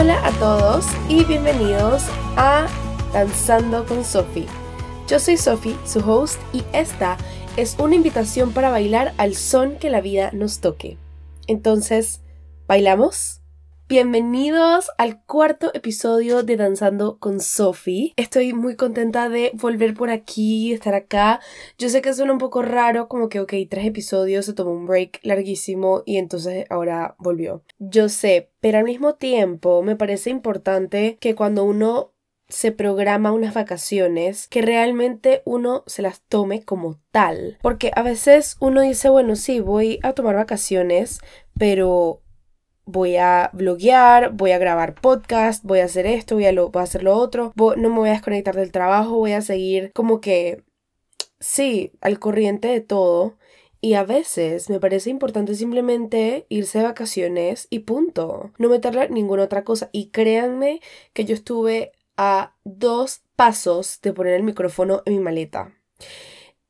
Hola a todos y bienvenidos a Danzando con Sophie. Yo soy Sophie, su host, y esta es una invitación para bailar al son que la vida nos toque. Entonces, ¿bailamos? Bienvenidos al cuarto episodio de Danzando con Sophie. Estoy muy contenta de volver por aquí, estar acá. Yo sé que suena un poco raro, como que, ok, tres episodios, se tomó un break larguísimo y entonces ahora volvió. Yo sé, pero al mismo tiempo me parece importante que cuando uno se programa unas vacaciones, que realmente uno se las tome como tal. Porque a veces uno dice, bueno, sí, voy a tomar vacaciones, pero voy a bloguear, voy a grabar podcast, voy a hacer esto, voy a, lo, voy a hacer lo otro, no me voy a desconectar del trabajo, voy a seguir como que, sí, al corriente de todo. Y a veces me parece importante simplemente irse de vacaciones y punto. No meterle ninguna otra cosa. Y créanme que yo estuve a dos pasos de poner el micrófono en mi maleta.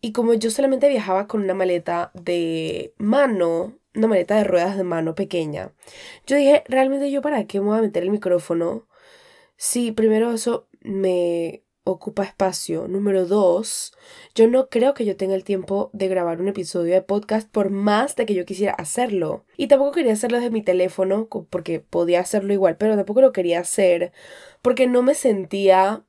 Y como yo solamente viajaba con una maleta de mano, una maleta de ruedas de mano pequeña. Yo dije, realmente yo para qué me voy a meter el micrófono si primero eso me ocupa espacio. Número dos, yo no creo que yo tenga el tiempo de grabar un episodio de podcast por más de que yo quisiera hacerlo. Y tampoco quería hacerlo desde mi teléfono porque podía hacerlo igual, pero tampoco lo quería hacer porque no me sentía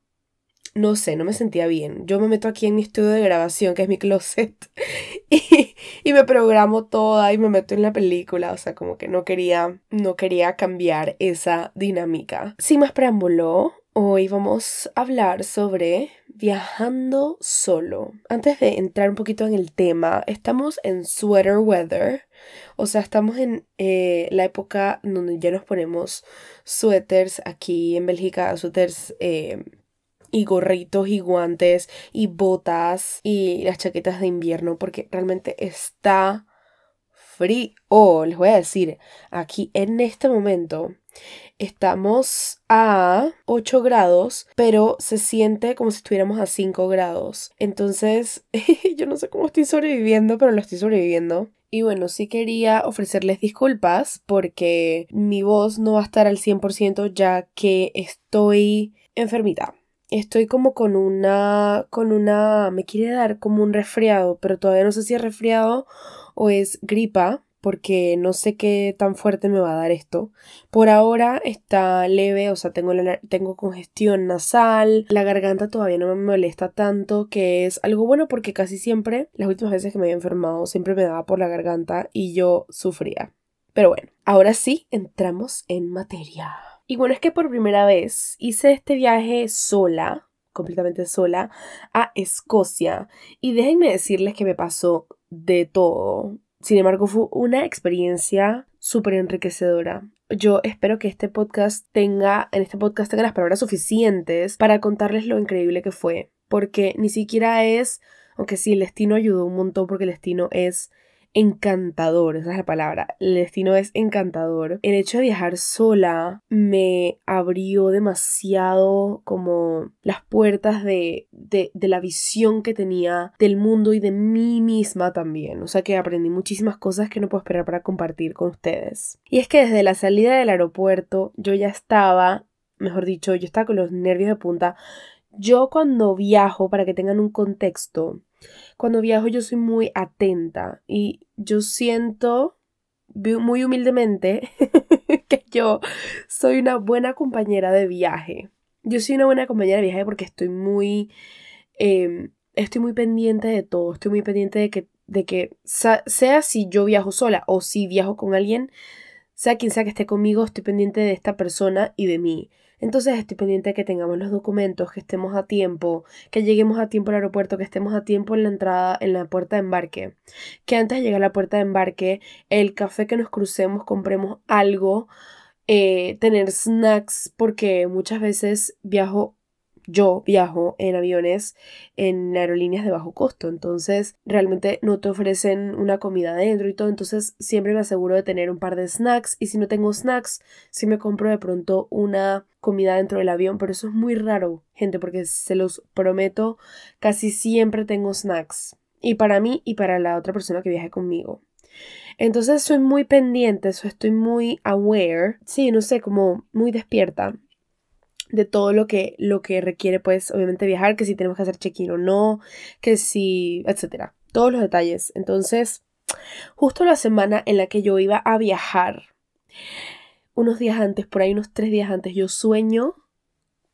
no sé, no me sentía bien. Yo me meto aquí en mi estudio de grabación, que es mi closet, y, y, me programo toda y me meto en la película. O sea, como que no quería, no quería cambiar esa dinámica. Sin más preámbulo, hoy vamos a hablar sobre viajando solo. Antes de entrar un poquito en el tema, estamos en sweater weather. O sea, estamos en eh, la época donde ya nos ponemos suéteres aquí en Bélgica, suéteres... Eh, y gorritos y guantes y botas y las chaquetas de invierno porque realmente está frío. Les voy a decir, aquí en este momento estamos a 8 grados, pero se siente como si estuviéramos a 5 grados. Entonces, yo no sé cómo estoy sobreviviendo, pero lo estoy sobreviviendo. Y bueno, sí quería ofrecerles disculpas porque mi voz no va a estar al 100% ya que estoy enfermita estoy como con una, con una, me quiere dar como un resfriado, pero todavía no sé si es resfriado o es gripa, porque no sé qué tan fuerte me va a dar esto. Por ahora está leve, o sea, tengo, tengo congestión nasal, la garganta todavía no me molesta tanto, que es algo bueno porque casi siempre, las últimas veces que me había enfermado, siempre me daba por la garganta y yo sufría. Pero bueno, ahora sí, entramos en materia. Y bueno, es que por primera vez hice este viaje sola, completamente sola, a Escocia. Y déjenme decirles que me pasó de todo. Sin embargo, fue una experiencia súper enriquecedora. Yo espero que este podcast tenga, en este podcast tenga las palabras suficientes para contarles lo increíble que fue. Porque ni siquiera es, aunque sí, el destino ayudó un montón porque el destino es encantador, esa es la palabra, el destino es encantador. El hecho de viajar sola me abrió demasiado como las puertas de, de, de, la visión que tenía del mundo y de mí misma también. O sea que aprendí muchísimas cosas que no puedo esperar para compartir con ustedes. Y es que desde la salida del aeropuerto yo ya estaba, mejor dicho, yo estaba con los nervios de punta. Yo cuando viajo, para que tengan un contexto, cuando viajo yo soy muy atenta y yo siento muy humildemente que yo soy una buena compañera de viaje. Yo soy una buena compañera de viaje porque estoy muy, em, estoy muy pendiente de todo, estoy muy pendiente de que, de que sea si yo viajo sola o si viajo con alguien, sea quien sea que esté conmigo, estoy pendiente de esta persona y de mí. Entonces estoy pendiente de que tengamos los documentos, que estemos a tiempo, que lleguemos a tiempo al aeropuerto, que estemos a tiempo en la entrada, en la puerta de embarque. Que antes de llegar a la puerta de embarque, el café que nos crucemos, compremos algo, eh, tener snacks, porque muchas veces viajo yo viajo en aviones en aerolíneas de bajo costo, entonces realmente no te ofrecen una comida dentro y todo, entonces siempre me aseguro de tener un par de snacks y si no tengo snacks, si me compro de pronto una comida dentro del avión, pero eso es muy raro, gente, porque se los prometo, casi siempre tengo snacks y para mí y para la otra persona que viaje conmigo. Entonces soy muy pendiente, estoy muy aware, sí, no sé, como muy despierta de todo lo que, lo que requiere, pues, obviamente viajar, que si tenemos que hacer check-in o no, que si, etcétera, todos los detalles. Entonces, justo la semana en la que yo iba a viajar, unos días antes, por ahí unos tres días antes, yo sueño,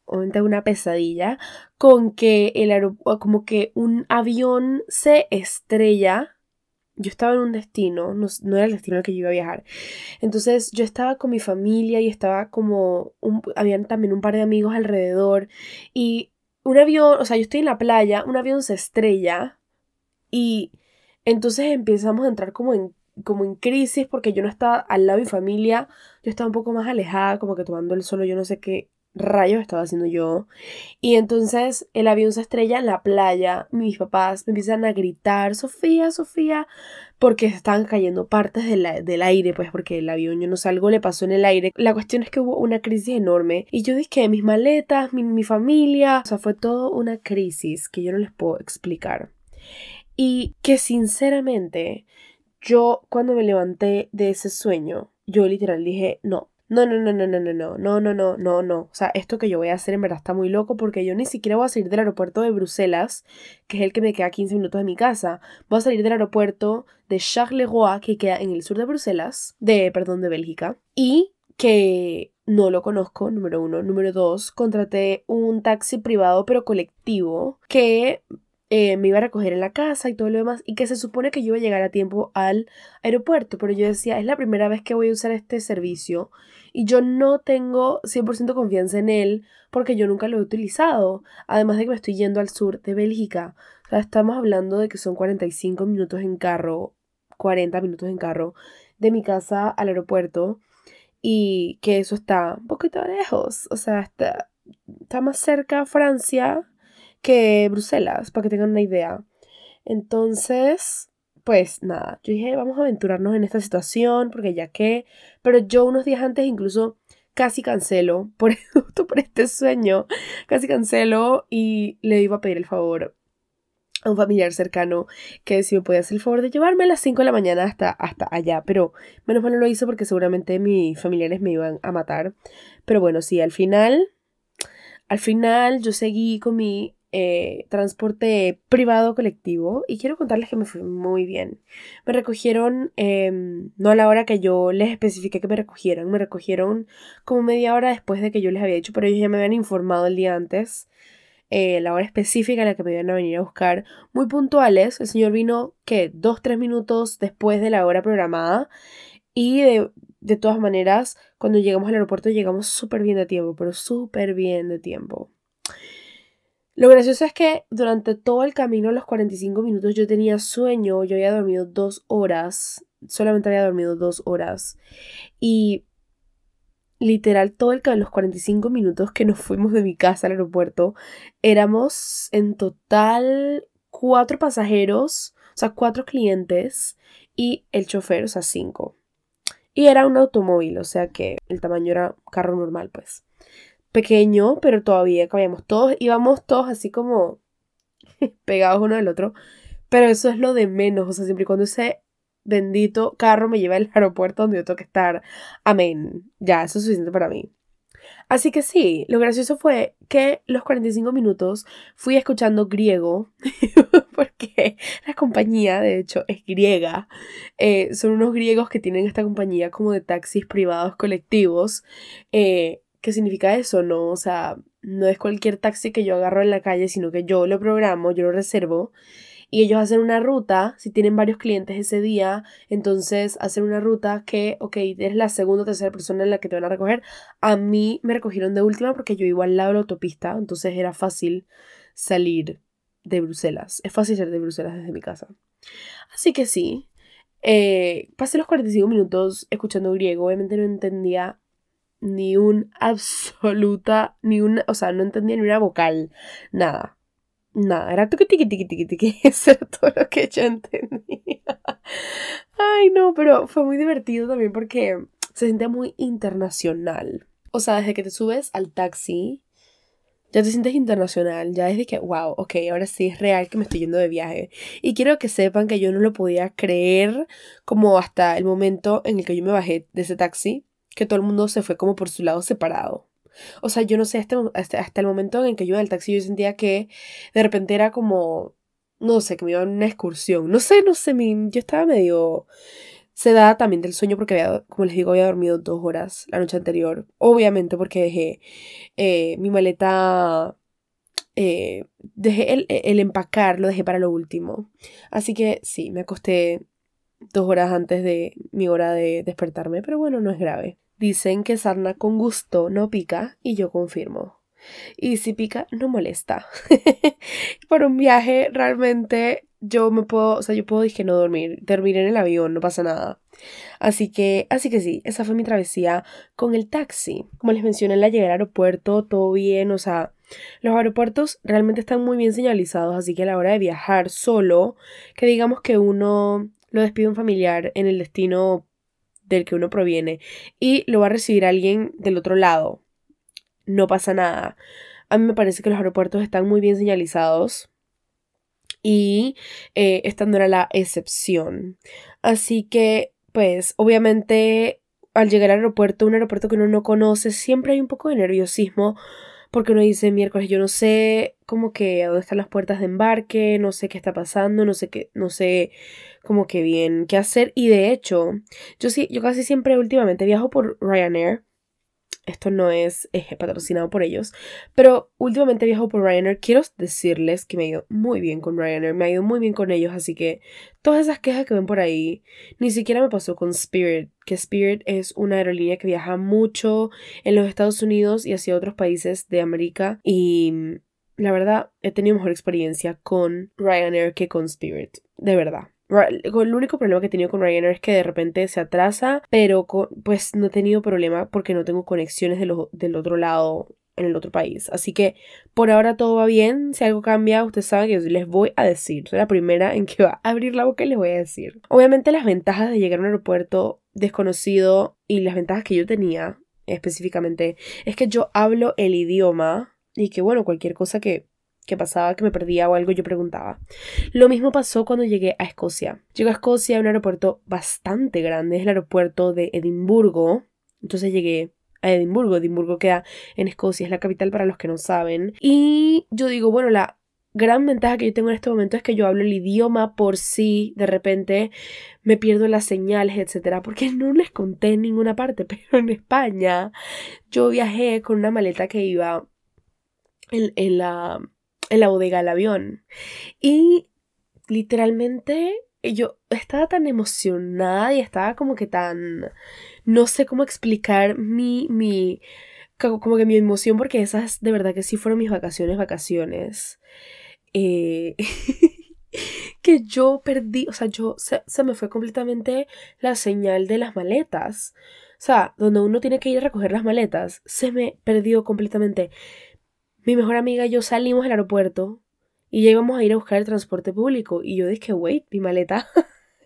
obviamente una pesadilla, con que el como que un avión se estrella yo estaba en un destino, no, era el destino al que yo iba a viajar. Entonces yo estaba con mi familia y estaba como, un, habían también un par de amigos alrededor y un avión, o sea, yo estoy en la playa, un avión se estrella y entonces empezamos a entrar como en, como en crisis porque yo no estaba al lado de mi familia, yo estaba un poco más alejada, como que tomando el solo, yo no sé qué rayos estaba haciendo yo. Y entonces el avión se estrella en la playa. Mis papás me empiezan a gritar, Sofía, Sofía, porque estaban cayendo partes del aire, pues porque el avión, yo no sé, algo le pasó en el aire. La cuestión es que hubo una crisis enorme. Y yo dije, mis maletas, mi, mi familia, o sea, fue todo una crisis que yo no les puedo explicar. Y que sinceramente, yo cuando me levanté de ese sueño, yo literal dije, no, no, no, no, no, no, no, no, no, no, no, no, no. O sea, esto que yo voy a hacer en verdad está muy loco porque yo ni siquiera voy a salir del aeropuerto de Bruselas, que es el que me queda 15 minutos de mi casa. Voy a salir del aeropuerto de Charleroi, que queda en el sur de Bruselas, de, perdón, de Bélgica. Y que no lo conozco, número uno. Número dos, contraté un taxi privado pero colectivo que eh, me iba a recoger en la casa y todo lo demás, y que se supone que yo iba a llegar a tiempo al aeropuerto, pero yo decía, es la primera vez que voy a usar este servicio y yo no tengo 100% confianza en él porque yo nunca lo he utilizado, además de que me estoy yendo al sur de Bélgica, o sea, estamos hablando de que son 45 minutos en carro, 40 minutos en carro de mi casa al aeropuerto y que eso está un poquito lejos, o sea, está, está más cerca a Francia que Bruselas, para que tengan una idea. Entonces, pues nada, yo dije, vamos a aventurarnos en esta situación, porque ya que, pero yo unos días antes incluso casi cancelo, por, por este sueño, casi cancelo y le iba a pedir el favor a un familiar cercano que si me podía hacer el favor de llevarme a las 5 de la mañana hasta, hasta allá, pero menos mal no lo hizo porque seguramente mis familiares me iban a matar. Pero bueno, sí, al final, al final yo seguí con mi eh, transporte privado colectivo y quiero contarles que me fue muy bien. Me recogieron, em, no a la hora que yo les especifiqué que me recogieran, me recogieron como media hora después de que yo les había dicho, pero ellos ya me habían informado el día antes. Eh, la hora específica en la que me iban a venir a buscar, muy puntuales. El señor vino, que Dos, tres minutos después de la hora programada. Y de, de todas maneras, cuando llegamos al aeropuerto, llegamos súper bien de tiempo, pero súper bien de tiempo. Lo gracioso es que durante todo el camino, los 45 minutos, yo tenía sueño, yo había dormido dos horas, solamente había dormido dos horas. Y literal, todo el los 45 minutos que nos fuimos de mi casa al aeropuerto, éramos en total cuatro pasajeros, o sea, cuatro clientes y el chofer, o sea, cinco. Y era un automóvil, o sea que el tamaño era carro normal, pues pequeño, pero todavía cabíamos todos, íbamos todos así como pegados uno del otro, pero eso es lo de menos, o sea, siempre y cuando ese bendito carro me lleva al aeropuerto donde yo tengo que estar, amén, ya, eso es suficiente para mí. Así que sí, lo gracioso fue que los 45 minutos fui escuchando griego, porque la compañía, de hecho, es griega. Eh, son unos griegos que tienen esta compañía como de taxis privados colectivos. Eh, ¿Qué significa eso? No, o sea, no es cualquier taxi que yo agarro en la calle, sino que yo lo programo, yo lo reservo y ellos hacen una ruta, si tienen varios clientes ese día, entonces hacen una ruta que, ok, eres la segunda o tercera persona en la que te van a recoger. A mí me recogieron de última porque yo iba al lado de la autopista, entonces era fácil salir de Bruselas. Es fácil salir de Bruselas desde mi casa. Así que sí, eh, pasé los 45 minutos escuchando griego, obviamente no entendía ni un absoluta, ni una, o sea, no entendía ni una vocal, nada. Nada, era tuki tiki tiki tiki tiki, eso era todo lo que yo entendía. Ay, no, pero fue muy divertido también porque se sentía muy internacional. O sea, desde que te subes al taxi, Ya te sientes internacional, ya es de que, wow, ok, ahora sí es real que me estoy yendo de viaje. Y quiero que sepan que yo no lo podía creer como hasta el momento en el que yo me bajé de ese taxi, que todo el mundo se fue como por su lado separado. O sea, yo no sé, hasta, hasta, el momento en que yo iba en el taxi yo sentía que de repente era como, no sé, que me iba a una excursión. No sé, no sé, mi, yo estaba medio se da también del sueño porque, había, como les digo, había dormido dos horas la noche anterior. Obviamente porque dejé eh, mi maleta, eh, dejé el, el, empacar, lo dejé para lo último. Así que sí, me acosté dos horas antes de mi hora de despertarme, pero bueno, no es grave. Dicen que sarna con gusto no pica y yo confirmo. Y si pica, no molesta. Para un viaje realmente yo me puedo, o sea, yo puedo dije no dormir, dormir en el avión, no pasa nada. Así que, así que sí, esa fue mi travesía con el taxi. Como les mencioné, en la llegada al aeropuerto, todo bien, o sea, los aeropuertos realmente están muy bien señalizados, así que a la hora de viajar solo, que digamos que uno lo despide un familiar en el destino del que uno proviene y lo va a recibir alguien del otro lado, no pasa nada. A mí me parece que los aeropuertos están muy bien señalizados y eh, esta no era la excepción. Así que, pues, obviamente, al llegar al aeropuerto, un aeropuerto que uno no conoce, siempre hay un poco de nerviosismo porque uno dice miércoles, yo no sé como que a dónde están las puertas de embarque, no sé qué está pasando, no sé qué, no sé como que bien qué hacer. Y de hecho, yo sí, yo casi siempre últimamente viajo por Ryanair esto no es patrocinado por ellos, pero últimamente viajo por Ryanair. Quiero decirles que me ha ido muy bien con Ryanair, me ha ido muy bien con ellos, así que todas esas quejas que ven por ahí, ni siquiera me pasó con Spirit, que Spirit es una aerolínea que viaja mucho en los Estados Unidos y hacia otros países de América y la verdad he tenido mejor experiencia con Ryanair que con Spirit, de verdad. El único problema que he tenido con Ryanair es que de repente se atrasa, pero pues no he tenido problema porque no tengo conexiones del otro lado en el otro país. Así que por ahora todo va bien. Si algo cambia, ustedes saben que les voy a decir. Soy la primera en que va a abrir la boca y les voy a decir. Obviamente las ventajas de llegar a un aeropuerto desconocido y las ventajas que yo tenía específicamente es que yo hablo el idioma y que bueno, cualquier cosa que que pasaba, que me perdía o algo, yo preguntaba. Lo mismo pasó cuando llegué a Escocia. Llegué a Escocia, a un aeropuerto bastante grande, es el aeropuerto de Edimburgo. Entonces llegué a Edimburgo. Edimburgo queda en Escocia, es la capital para los que no saben. Y yo digo, bueno, la gran ventaja que yo tengo en este momento es que yo hablo el idioma por sí, de repente me pierdo las señales, etcétera, porque no les conté en ninguna parte, pero en España yo viajé con una maleta que iba en la en la bodega del avión. Y literalmente yo estaba tan emocionada y estaba como que tan... No sé cómo explicar mi... mi como que mi emoción porque esas de verdad que sí fueron mis vacaciones, vacaciones. Eh, que yo perdí, o sea, yo se, se, me fue completamente la señal de las maletas. O sea, donde uno tiene que ir a recoger las maletas, se me perdió completamente mi mejor amiga y yo salimos del aeropuerto y ya íbamos a ir a buscar el transporte público. Y yo dije, wait, mi maleta.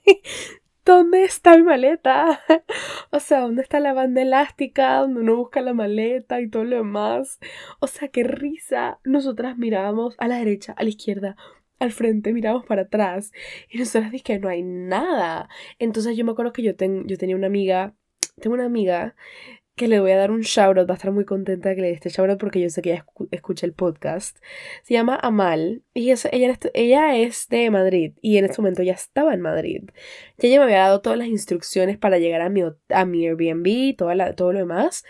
¿Dónde está mi maleta? o sea, ¿dónde está la banda elástica? Donde uno busca la maleta y todo lo demás. O sea, qué risa. Nosotras mirábamos a la derecha, a la izquierda, al frente, mirábamos para atrás. Y nosotras dije, no hay nada. Entonces yo me acuerdo que yo, yo tenía una amiga, tengo una amiga que le voy a dar un shoutout, va a estar muy contenta de que le dé este shoutout porque yo sé que ella escucha el podcast. Se llama Amal y ella, ella es de Madrid y en este momento ya estaba en Madrid. Y ella me había dado todas las instrucciones para llegar a mi, a mi Airbnb, toda la, todo lo demás.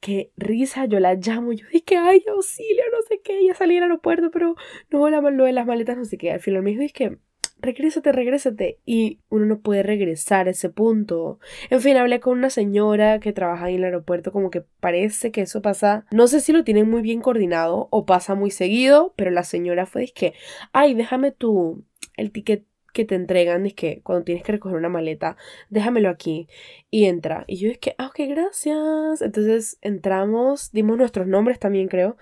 Qué risa, yo la llamo, yo dije, ay, auxilio, no sé qué, ella salí al aeropuerto, pero no, la, lo de las maletas, no sé qué. Al final me dijo, que regrésate, regrésate. Y uno no puede regresar a ese punto. En fin, hablé con una señora que trabaja en el aeropuerto, como que parece que eso pasa. No sé si lo tienen muy bien coordinado o pasa muy seguido, pero la señora fue, es ay, déjame tu, el ticket que te entregan, es que cuando tienes que recoger una maleta, déjamelo aquí y entra. Y yo es que, ah, ok, gracias. Entonces entramos, dimos nuestros nombres también creo,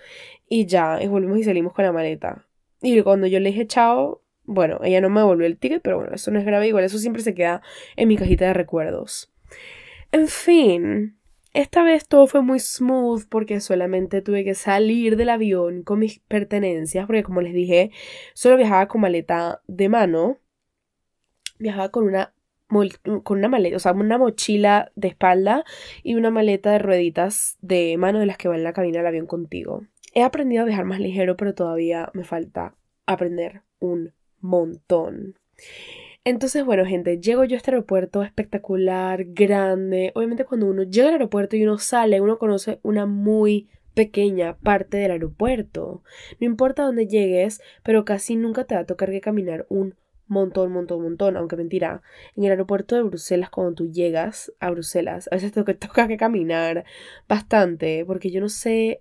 y ya, y volvimos y salimos con la maleta. Y cuando yo le dije chao, bueno, ella no me devolvió el ticket, pero bueno, eso no es grave, igual eso siempre se queda en mi cajita de recuerdos. En fin, Esta vez todo fue muy smooth porque solamente tuve que salir del avión con mis pertenencias, porque como les dije, solo viajaba con maleta de mano. Viajaba con una con una maleta, o sea, una mochila de espalda y una maleta de rueditas de mano de las que van en la cabina del avión contigo. He aprendido a viajar más ligero, pero todavía me falta aprender un montón. Entonces, bueno, gente, llego yo a este aeropuerto espectacular, grande. Obviamente cuando uno llega al aeropuerto y uno sale, uno conoce una muy pequeña parte del aeropuerto. No importa dónde llegues, pero casi nunca te va a tocar que caminar un montón, montón, montón. Aunque mentira, en el aeropuerto de Bruselas, cuando tú llegas a Bruselas, a veces te toca que caminar bastante, porque yo no sé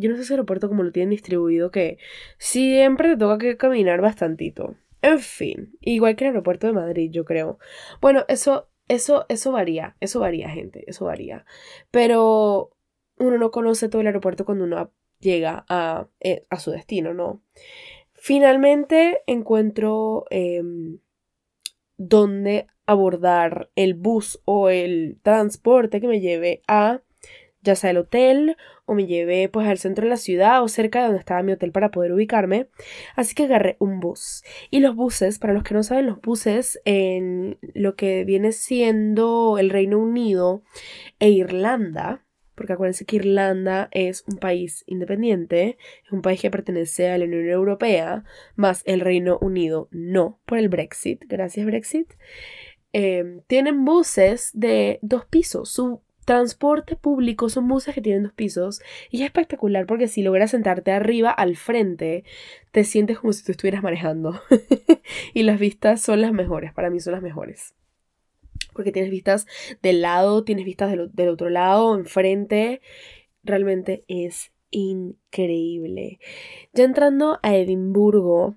yo no sé ese aeropuerto como lo tienen distribuido, que siempre te toca que caminar bastantito. En fin, igual que el aeropuerto de Madrid, yo creo. Bueno, eso, eso, eso varía, eso varía, gente, eso varía. Pero uno no conoce todo el aeropuerto cuando uno llega a, eh, a su destino, ¿no? Finalmente encuentro eh, dónde abordar el bus o el transporte que me lleve a ya sea el hotel o me llevé pues al centro de la ciudad o cerca de donde estaba mi hotel para poder ubicarme. Así que agarré un bus. Y los buses, para los que no saben, los buses en lo que viene siendo el Reino Unido e Irlanda, porque acuérdense que Irlanda es un país independiente, es un país que pertenece a la Unión Europea, más el Reino Unido no, por el Brexit, gracias Brexit. Eh, tienen buses de dos pisos. Su transporte público son buses que tienen dos pisos y es espectacular porque si logras sentarte arriba al frente te sientes como si tú estuvieras manejando y las vistas son las mejores, para mí son las mejores. Porque tienes vistas del lado, tienes vistas del, del otro lado, enfrente, realmente es increíble. Ya entrando a Edimburgo,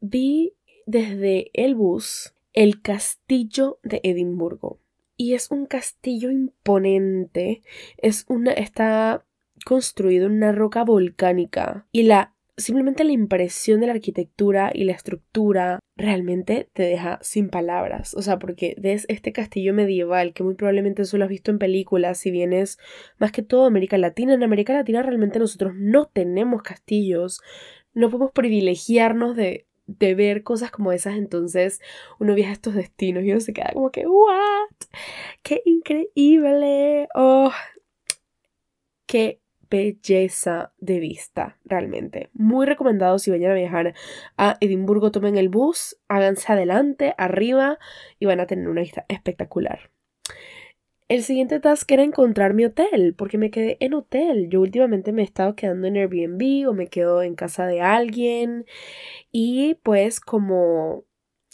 vi desde el bus el castillo de Edimburgo y es un castillo imponente. Es una está construido en una roca volcánica y la simplemente la impresión de la arquitectura y la estructura realmente te deja sin palabras. O sea, porque ves este castillo medieval que muy probablemente solo has visto en películas, si vienes más que todo América Latina. En América Latina realmente nosotros no tenemos castillos, no podemos privilegiarnos de de ver cosas como esas, entonces uno viaja a estos destinos y uno se queda como que, ¿what? ¡Qué increíble! ¡Oh! ¡Qué belleza de vista, realmente! Muy recomendado si vayan a viajar a Edimburgo, tomen el bus, háganse adelante, arriba y van a tener una vista espectacular. El siguiente task era encontrar mi hotel, porque me quedé en hotel. Yo últimamente me he estado quedando en Airbnb o me quedo en casa de alguien. Y pues como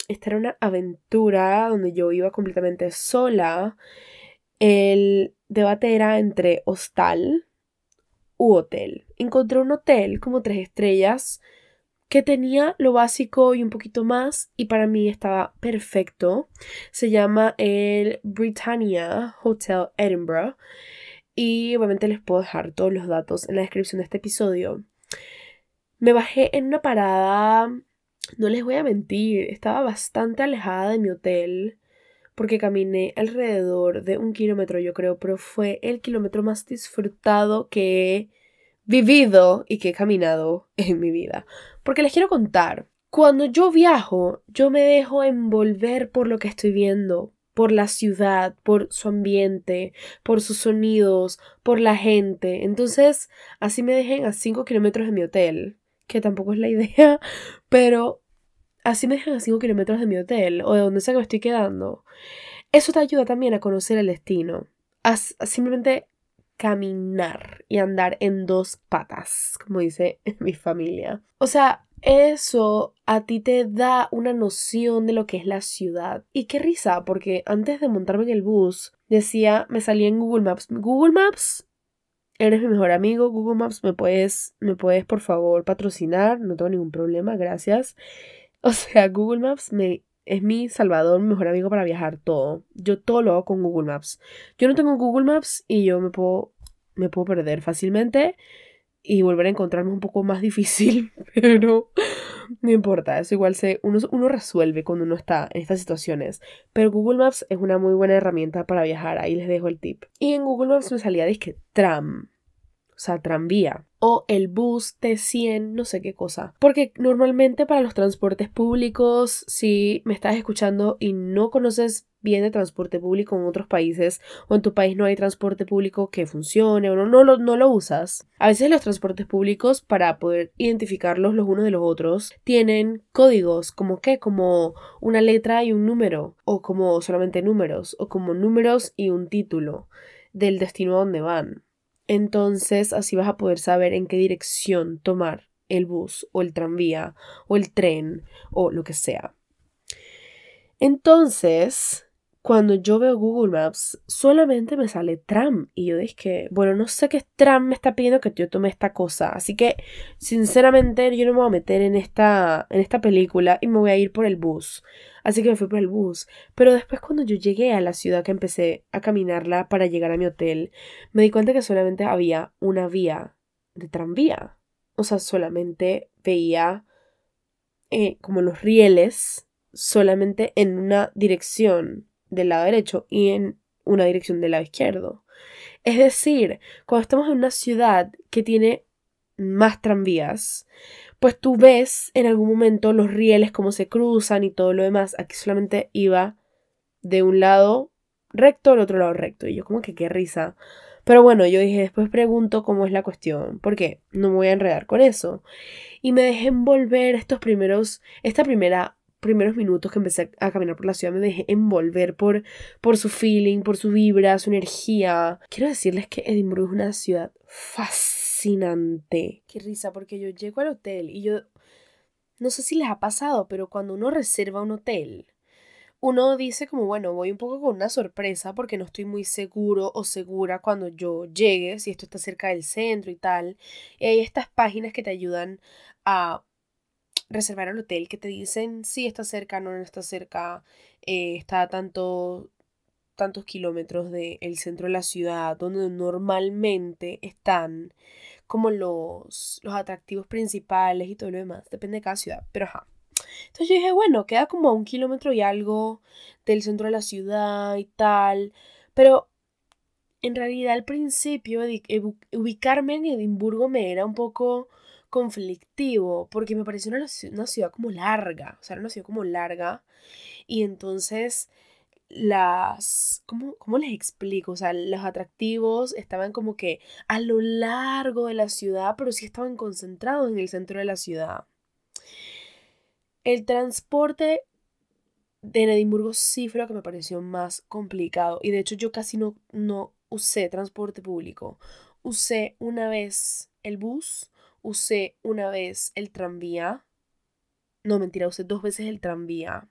esta era una aventura donde yo iba completamente sola, el debate era entre hostal u hotel. Encontré un hotel como tres estrellas que tenía lo básico y un poquito más y para mí estaba perfecto. Se llama el Britannia Hotel Edinburgh y obviamente les puedo dejar todos los datos en la descripción de este episodio. Me bajé en una parada, no les voy a mentir, estaba bastante alejada de mi hotel porque caminé alrededor de un kilómetro yo creo, pero fue el kilómetro más disfrutado que he vivido y que he caminado en mi vida. Porque les quiero contar, cuando yo viajo, yo me dejo envolver por lo que estoy viendo, por la ciudad, por su ambiente, por sus sonidos, por la gente. Entonces, así me dejen a 5 kilómetros de mi hotel, que tampoco es la idea, pero así me dejan a 5 kilómetros de mi hotel o de donde sea que me estoy quedando. Eso te ayuda también a conocer el destino. A, simplemente caminar y andar en dos patas, como dice mi familia. O sea, eso a ti te da una noción de lo que es la ciudad. Y qué risa, porque antes de montarme en el bus, decía, me salía en Google Maps. Google Maps, eres mi mejor amigo. Google Maps, me puedes, me puedes por favor patrocinar. No tengo ningún problema, gracias. O sea, Google Maps me es mi salvador, mejor amigo para viajar todo. Yo todo lo hago con Google Maps. Yo no tengo Google Maps y yo me puedo, me puedo perder fácilmente. y volver a encontrarme un poco más difícil, pero no importa, eso igual se, uno, uno resuelve cuando uno está en estas situaciones. Pero Google Maps es una muy buena herramienta para viajar, ahí les dejo el tip. Y en Google Maps me salía, que tram, o sea, tranvía, o el bus T100, no sé qué cosa. Porque normalmente para los transportes públicos, si me estás escuchando y no conoces bien de transporte público en otros países o en tu país no hay transporte público que funcione o no, no, lo, no lo usas. A veces los transportes públicos para poder identificarlos los unos de los otros tienen códigos como que como una letra y un número o como solamente números o como números y un título del destino a donde van. Entonces así vas a poder saber en qué dirección tomar el bus o el tranvía o el tren o lo que sea. Entonces, cuando yo veo Google Maps, solamente me sale tram. Y yo dije, bueno, no sé qué tram me está pidiendo que yo tome esta cosa. Así que, sinceramente, yo no me voy a meter en esta, en esta película y me voy a ir por el bus. Así que me fui por el bus. Pero después, cuando yo llegué a la ciudad que empecé a caminarla para llegar a mi hotel, me di cuenta que solamente había una vía de tranvía. O sea, solamente veía eh, como los rieles solamente en una dirección del lado derecho y en una dirección del lado izquierdo. Es decir, cuando estamos en una ciudad que tiene más tranvías, pues tú ves en algún momento los rieles cómo se cruzan y todo lo demás. Aquí solamente iba de un lado recto al otro lado recto. Y yo como que qué risa. Pero bueno, yo dije, después pregunto cómo es la cuestión, porque no me voy a enredar con eso. Y me dejé envolver estos primeros, esta primera primeros minutos que empecé a caminar por la ciudad me dejé envolver por, por su feeling, por su vibra, su energía. Quiero decirles que Edimburgo es una ciudad fascinante. Qué risa, porque yo llego al hotel y yo no sé si les ha pasado, pero cuando uno reserva un hotel, uno dice como, bueno, voy un poco con una sorpresa porque no estoy muy seguro o segura cuando yo llegue, si esto está cerca del centro y tal. Y hay estas páginas que te ayudan a reservar el hotel que te dicen si está cerca, no, no está cerca, eh, está a tanto, tantos kilómetros del centro de la ciudad, donde normalmente están como los, los atractivos principales y todo lo demás, depende de cada ciudad, pero ajá. Entonces yo dije, bueno, queda como a un kilómetro y algo del centro de la ciudad y tal, pero en realidad al principio ubicarme en Edimburgo me era un poco conflictivo porque me pareció una, ciudad como larga, o sea, era una ciudad como larga y entonces las, ¿cómo, ¿cómo, les explico? O sea, los atractivos estaban como que a lo largo de la ciudad, pero sí estaban concentrados en el centro de la ciudad. El transporte de Edimburgo sí fue lo que me pareció más complicado y de hecho yo casi no, no usé transporte público. Usé una vez el bus, usé una vez el tranvía. No, mentira, usé dos veces el tranvía.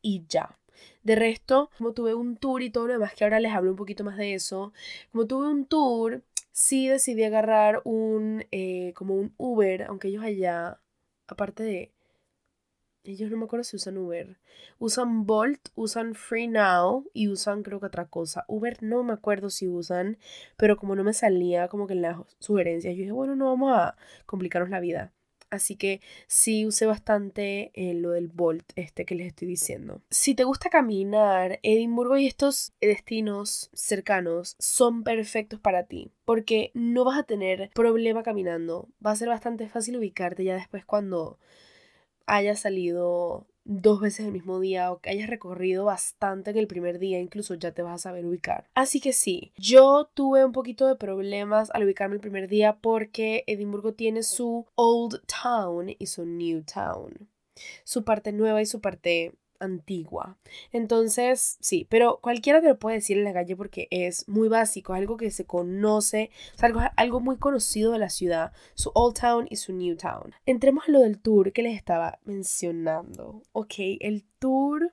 Y ya. De resto, como tuve un tour y todo lo demás, que ahora les hablo un poquito más de eso, como tuve un tour, sí decidí agarrar un, eh, como un Uber, aunque ellos allá, aparte de ellos no me acuerdo si usan Uber. Usan Bolt, usan Free Now y usan creo que otra cosa. Uber no me acuerdo si usan, pero como no me salía como que en las sugerencias, yo dije, bueno, no vamos a complicarnos la vida. Así que sí usé bastante eh, lo del Bolt este que les estoy diciendo. Si te gusta caminar, Edimburgo y estos destinos cercanos son perfectos para ti. Porque no vas a tener problema caminando. Va a ser bastante fácil ubicarte ya después cuando hayas salido dos veces el mismo día o que hayas recorrido bastante en el primer día, incluso ya te vas a saber ubicar. Así que sí, yo tuve un poquito de problemas al ubicarme el primer día porque Edimburgo tiene su Old Town y su New Town. Su parte nueva y su parte antigua. Entonces, sí, pero cualquiera te lo puede decir en la calle porque es muy básico, es algo que se conoce, es algo, algo muy conocido de la ciudad, su Old Town y su New Town. Entremos a lo del tour que les estaba mencionando. Ok, el tour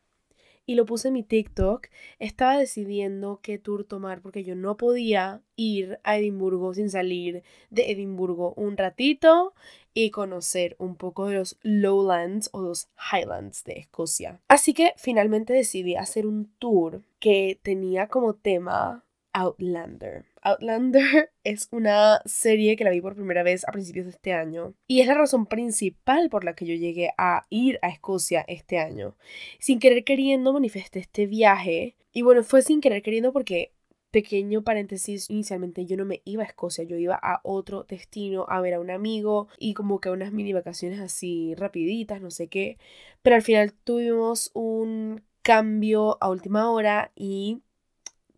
y lo puse en mi TikTok, estaba decidiendo qué tour tomar porque yo no podía ir a Edimburgo sin salir de Edimburgo un ratito y conocer un poco de los Lowlands o los Highlands de Escocia. Así que finalmente decidí hacer un tour que tenía como tema Outlander. Outlander es una serie que la vi por primera vez a principios de este año y es la razón principal por la que yo llegué a ir a Escocia este año. Sin querer queriendo manifesté este viaje y bueno, fue sin querer queriendo porque pequeño paréntesis, inicialmente yo no me iba a Escocia, yo iba a otro destino a ver a un amigo y como que unas mini vacaciones así rapiditas, no sé qué, pero al final tuvimos un cambio a última hora y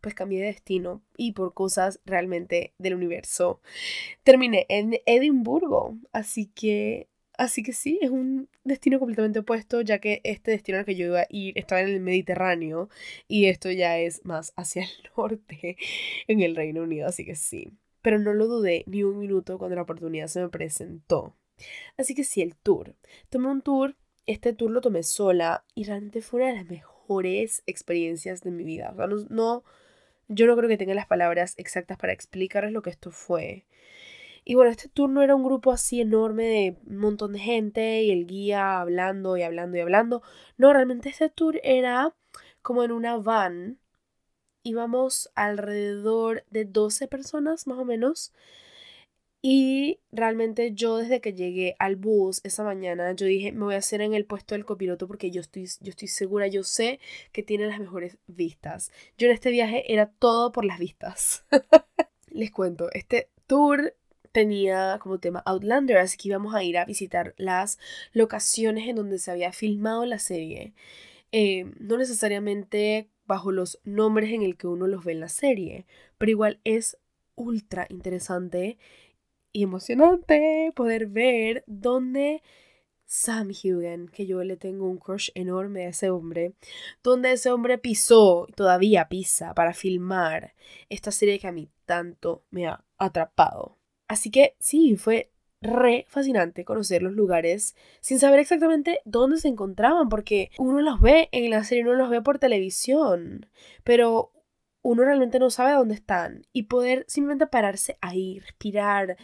pues cambié de destino y por cosas realmente del universo. Terminé en Edimburgo, así que así que sí, es un destino completamente opuesto, ya que este destino al que yo iba a ir estaba en el Mediterráneo y esto ya es más hacia el norte en el Reino Unido, así que sí. Pero no lo dudé ni un minuto cuando la oportunidad se me presentó. Así que sí, el tour. Tomé un tour, este tour lo tomé sola y realmente fue una de las mejores experiencias de mi vida. O sea, no yo no creo que tenga las palabras exactas para explicarles lo que esto fue. Y bueno, este tour no era un grupo así enorme de un montón de gente y el guía hablando y hablando y hablando. No, realmente este tour era como en una van. Íbamos alrededor de 12 personas más o menos. Y realmente yo desde que llegué al bus esa mañana, yo dije, me voy a hacer en el puesto del copiloto porque yo estoy, yo estoy segura, yo sé que tiene las mejores vistas. Yo en este viaje era todo por las vistas. Les cuento, este tour tenía como tema Outlander, así que íbamos a ir a visitar las locaciones en donde se había filmado la serie. Eh, no necesariamente bajo los nombres en el que uno los ve en la serie, pero igual es ultra interesante y emocionante poder ver dónde Sam Hugan, que yo le tengo un crush enorme a ese hombre, donde ese hombre pisó, todavía pisa, para filmar esta serie que a mí tanto me ha atrapado. Así que sí, fue re fascinante conocer los lugares sin saber exactamente dónde se encontraban, porque uno los ve en la serie, uno los ve por televisión, pero uno realmente no sabe dónde están y poder simplemente pararse ahí, respirar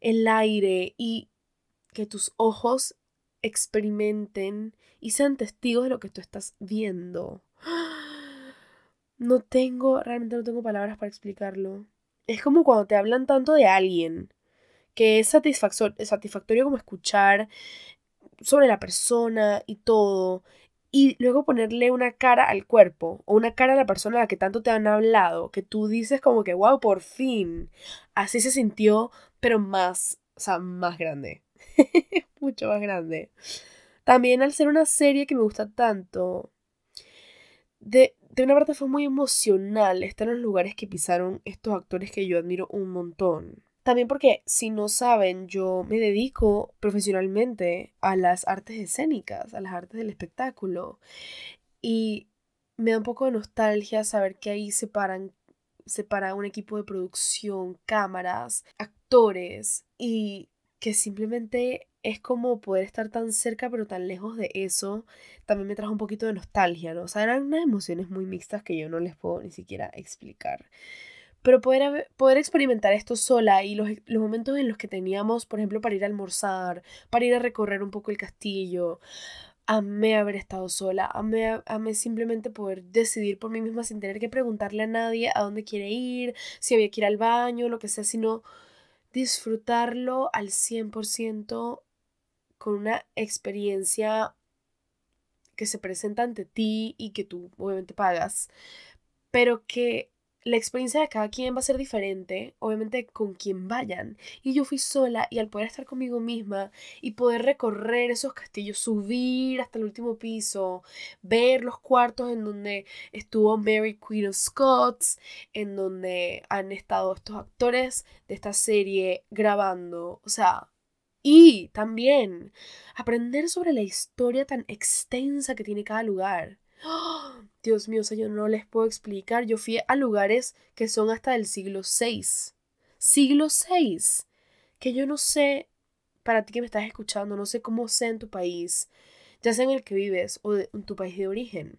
el aire y que tus ojos experimenten y sean testigos de lo que tú estás viendo. No tengo, realmente no tengo palabras para explicarlo. Es como cuando te hablan tanto de alguien, que es satisfactorio como escuchar sobre la persona y todo, y luego ponerle una cara al cuerpo o una cara a la persona a la que tanto te han hablado, que tú dices como que, wow, por fin. Así se sintió, pero más, o sea, más grande. Mucho más grande. También al ser una serie que me gusta tanto, de, de una parte fue muy emocional estar en los lugares que pisaron estos actores que yo admiro un montón. También porque, si no saben, yo me dedico profesionalmente a las artes escénicas, a las artes del espectáculo. Y me da un poco de nostalgia saber que ahí se paran separa un equipo de producción, cámaras, actores y que simplemente es como poder estar tan cerca pero tan lejos de eso, también me trajo un poquito de nostalgia, ¿no? O sea, eran unas emociones muy mixtas que yo no les puedo ni siquiera explicar. Pero poder, poder experimentar esto sola y los, los, momentos en los que teníamos, por ejemplo, para ir a almorzar, para ir a recorrer un poco el castillo, amé haber estado sola, amé, amé simplemente poder decidir por mí misma sin tener que preguntarle a nadie a dónde quiere ir, si había que ir al baño, lo que sea, sino disfrutarlo al 100% con una experiencia que se presenta ante ti y que tú obviamente pagas, pero que la experiencia de cada quien va a ser diferente, obviamente con quien vayan. Y yo fui sola y al poder estar conmigo misma y poder recorrer esos castillos, subir hasta el último piso, ver los cuartos en donde estuvo Mary Queen of Scots, en donde han estado estos actores de esta serie grabando, o sea, y también aprender sobre la historia tan extensa que tiene cada lugar. Dios mío, o sea, yo no les puedo explicar. Yo fui a lugares que son hasta del siglo VI. Siglo VI. Que yo no sé, para ti que me estás escuchando, no sé cómo sea en tu país, ya sea en el que vives o en tu país de origen.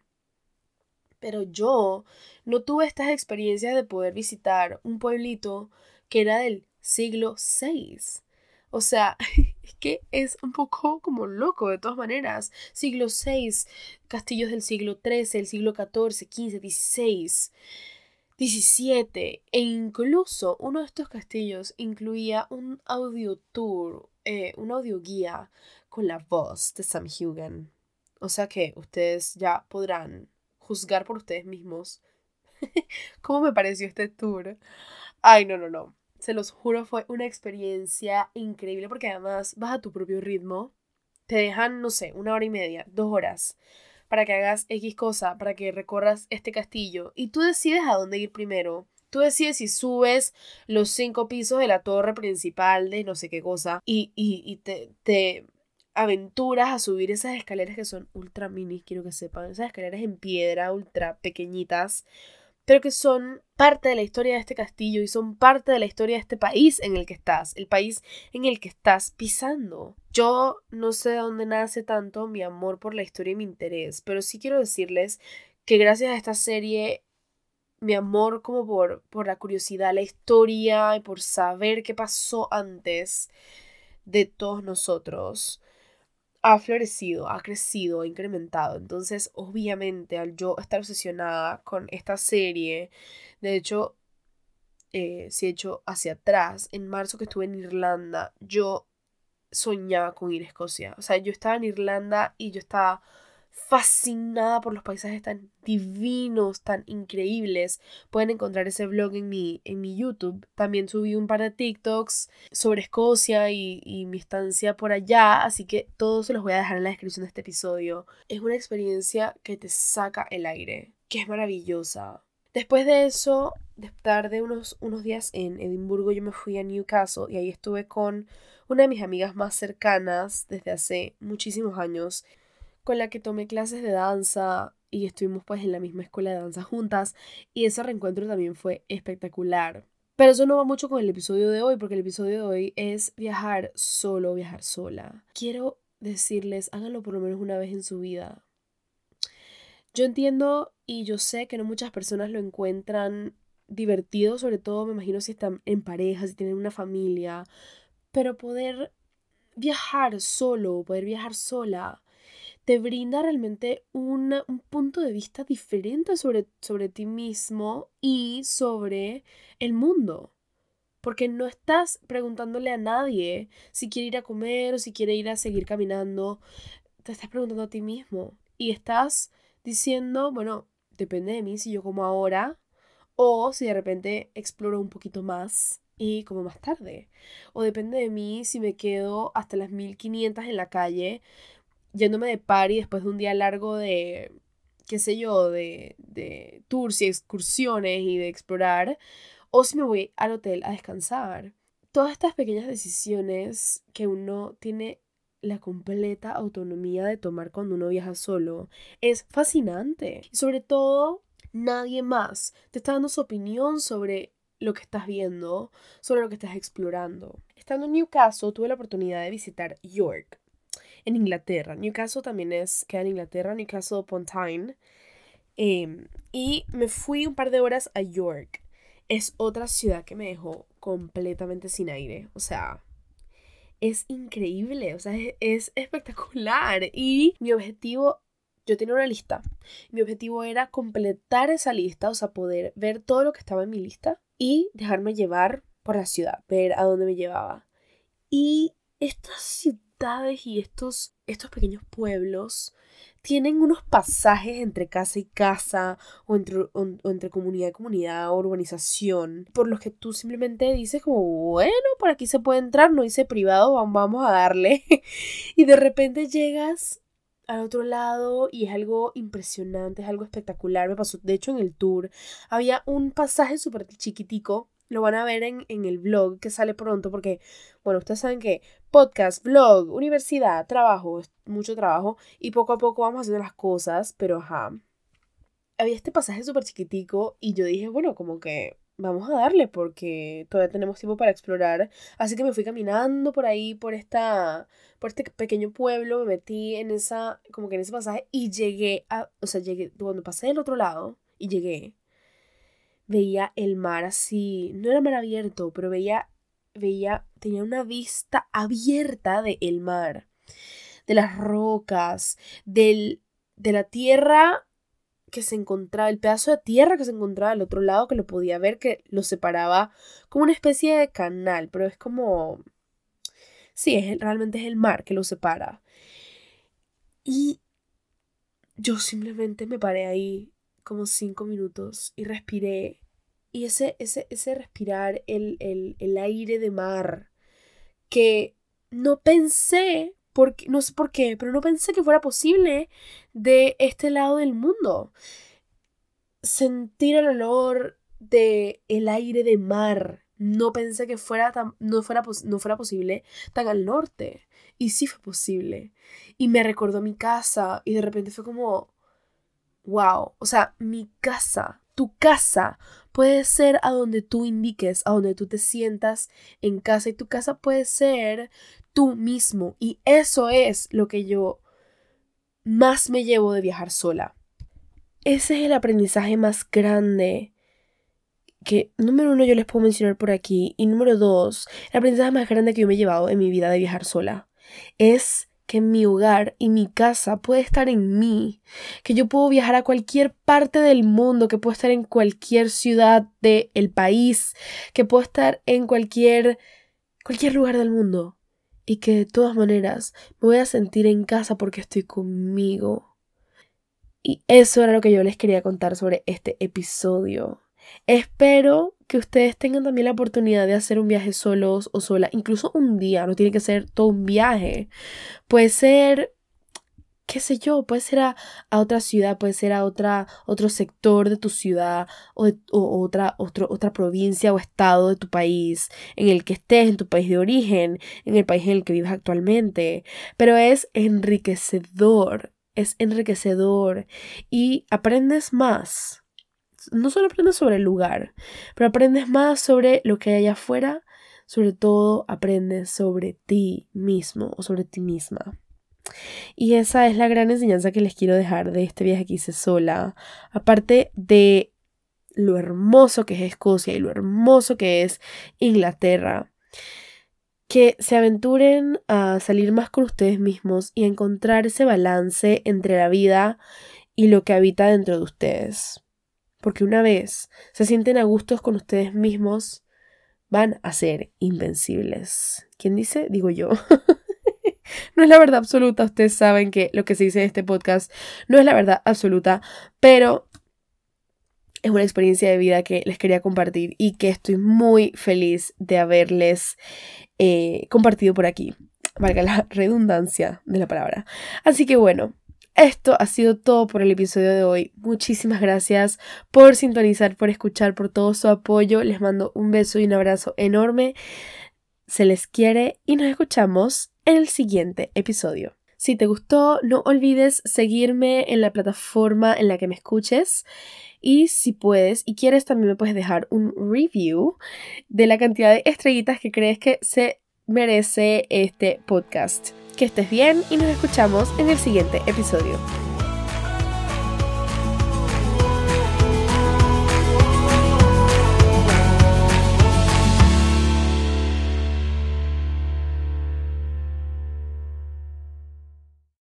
Pero yo no tuve estas experiencias de poder visitar un pueblito que era del siglo VI. O sea, es que es un poco como loco de todas maneras. Siglo VI, castillos del siglo XIII, el siglo XIV, XV, XVI. 17. E incluso uno de estos castillos incluía un audio tour, eh, un audio guía con la voz de Sam Hugan. O sea que ustedes ya podrán juzgar por ustedes mismos cómo me pareció este tour. Ay, no, no, no. Se los juro, fue una experiencia increíble porque además vas a tu propio ritmo. Te dejan, no sé, una hora y media, dos horas para que hagas X cosa, para que recorras este castillo. Y tú decides a dónde ir primero. Tú decides si subes los cinco pisos de la torre principal de no sé qué cosa y, y, y te, te aventuras a subir esas escaleras que son ultra minis, quiero que sepan. Esas escaleras en piedra, ultra pequeñitas pero que son parte de la historia de este castillo y son parte de la historia de este país en el que estás, el país en el que estás pisando. Yo no sé de dónde nace tanto mi amor por la historia y mi interés, pero sí quiero decirles que gracias a esta serie mi amor como por, por la curiosidad, la historia y por saber qué pasó antes de todos nosotros ha florecido, ha crecido, ha incrementado. Entonces, obviamente, al yo estar obsesionada con esta serie, de hecho, eh, si he hecho hacia atrás, en marzo que estuve en Irlanda, yo soñaba con ir a Escocia. O sea, yo estaba en Irlanda y yo estaba fascinada por los paisajes tan divinos, tan increíbles. Pueden encontrar ese vlog en mi, en mi YouTube. También subí un par de TikToks sobre Escocia y, y mi estancia por allá, así que todos se los voy a dejar en la descripción de este episodio. Es una experiencia que te saca el aire, que es maravillosa. Después de eso, de estar de unos, unos días en Edimburgo, yo me fui a Newcastle y ahí estuve con una de mis amigas más cercanas desde hace muchísimos años con la que tomé clases de danza y estuvimos pues en la misma escuela de danza juntas y ese reencuentro también fue espectacular. Pero eso no va mucho con el episodio de hoy porque el episodio de hoy es viajar solo, viajar sola. Quiero decirles, háganlo por lo menos una vez en su vida. Yo entiendo y yo sé que no muchas personas lo encuentran divertido, sobre todo me imagino si están en pareja, si tienen una familia, pero poder viajar solo, poder viajar sola, te brinda realmente un punto de vista diferente sobre, sobre ti mismo y sobre el mundo. Porque no estás preguntándole a nadie si quiere ir a comer o si quiere ir a seguir caminando. Te estás preguntando a ti mismo. Y estás diciendo, bueno, depende de mí si yo como ahora o si de repente exploro un poquito más y como más tarde. O depende de mí si me quedo hasta las 1500 en la calle yéndome de party después de un día largo de, qué sé yo, de, de tours y excursiones y de explorar, o si me voy al hotel a descansar. Todas estas pequeñas decisiones que uno tiene la completa autonomía de tomar cuando uno viaja solo es fascinante. Sobre todo, nadie más te está dando su opinión sobre lo que estás viendo, sobre lo que estás explorando. Estando en Newcastle, tuve la oportunidad de visitar York, en Inglaterra. Newcastle también es, queda en Inglaterra, Newcastle upon Tyne. Em, y me fui un par de horas a York. Es otra ciudad que me dejó completamente sin aire. O sea, es increíble, o sea, es, es espectacular. Y mi objetivo yo tenía una lista. Mi objetivo era completar esa lista, o sea, poder ver todo lo que estaba en mi lista y dejarme llevar por la ciudad, ver a dónde me llevaba. Y esta ciudad y estos, estos pequeños pueblos tienen unos pasajes entre casa y casa o entre, entre comunidad y comunidad o urbanización por los que tú simplemente dices como bueno, por aquí se puede entrar, no dice privado, vamos a darle y de repente llegas al otro lado y es algo impresionante, es algo espectacular, me pasó de hecho en el tour había un pasaje súper chiquitico lo van a ver en, en, el blog que sale pronto porque, bueno, ustedes saben que podcast, blog, universidad, trabajo, mucho trabajo y poco a poco vamos haciendo las cosas, pero ajá. Había este pasaje súper chiquitico y yo dije, bueno, como que vamos a darle porque todavía tenemos tiempo para explorar. Así que me fui caminando por ahí, por esta, por este pequeño pueblo, me metí en esa, como que en ese pasaje y llegué a, o sea, llegué, cuando pasé del otro lado y llegué, veía el mar así, no era mar abierto, pero veía, veía, tenía una vista abierta del el mar, de las rocas, del, de la tierra que se encontraba, el pedazo de tierra que se encontraba al otro lado, que lo podía ver, que lo separaba como una especie de canal, pero es como... Sí, es, realmente es el mar que lo separa. Y yo simplemente me paré ahí como cinco minutos y respiré. Y ese, ese, ese respirar el, el, el aire de mar que no pensé porque, no sé por qué, pero no pensé que fuera posible de este lado del mundo. Sentir el olor de el aire de mar. No pensé que fuera tan, no, fuera, no fuera posible tan al norte. Y sí fue posible. Y me recordó mi casa y de repente fue como, wow, o sea, mi casa, tu casa puede ser a donde tú indiques, a donde tú te sientas en casa y tu casa puede ser tú mismo. Y eso es lo que yo más me llevo de viajar sola. Ese es el aprendizaje más grande que, número uno, yo les puedo mencionar por aquí. Y número dos, el aprendizaje más grande que yo me he llevado en mi vida de viajar sola es que mi hogar y mi casa puede estar en mí, que yo puedo viajar a cualquier parte del mundo, que puedo estar en cualquier ciudad del país, que puedo estar en cualquier cualquier lugar del mundo y que de todas maneras me voy a sentir en casa porque estoy conmigo. Y eso era lo que yo les quería contar sobre este episodio. Espero que ustedes tengan también la oportunidad de hacer un viaje solos o sola, incluso un día, no tiene que ser todo un viaje. Puede ser qué sé yo, puede ser a, otra ciudad, puede ser a otra, otro sector de tu ciudad o, otra, otra provincia o estado de tu país, en el que estés, en tu país de origen, en el país en el que vives actualmente. Pero es enriquecedor, es enriquecedor y aprendes más. No solo aprendes sobre el lugar, pero aprendes más sobre lo que hay allá afuera, sobre todo aprendes sobre ti mismo o sobre ti misma. Y esa es la gran enseñanza que les quiero dejar de este viaje que hice sola. Aparte de lo hermoso que es Escocia y lo hermoso que es Inglaterra. Que se aventuren a salir más con ustedes mismos y a encontrar ese balance entre la vida y lo que habita dentro de ustedes. Porque una vez se sienten a gustos con ustedes mismos, van a ser invencibles. ¿Quién dice? Digo yo. No es la verdad absoluta, ustedes saben que lo que se dice en este podcast no es la verdad absoluta, pero es una experiencia de vida que les quería compartir y que estoy muy feliz de haberles eh, compartido por aquí. Valga la redundancia de la palabra. Así que bueno, esto ha sido todo por el episodio de hoy. Muchísimas gracias por sintonizar, por escuchar, por todo su apoyo. Les mando un beso y un abrazo enorme. Se les quiere y nos escuchamos en el siguiente episodio. Si te gustó, no olvides seguirme en la plataforma en la que me escuches. Y si puedes y quieres, también me puedes dejar un review de la cantidad de estrellitas que crees que se merece este podcast. Que estés bien y nos escuchamos en el siguiente episodio.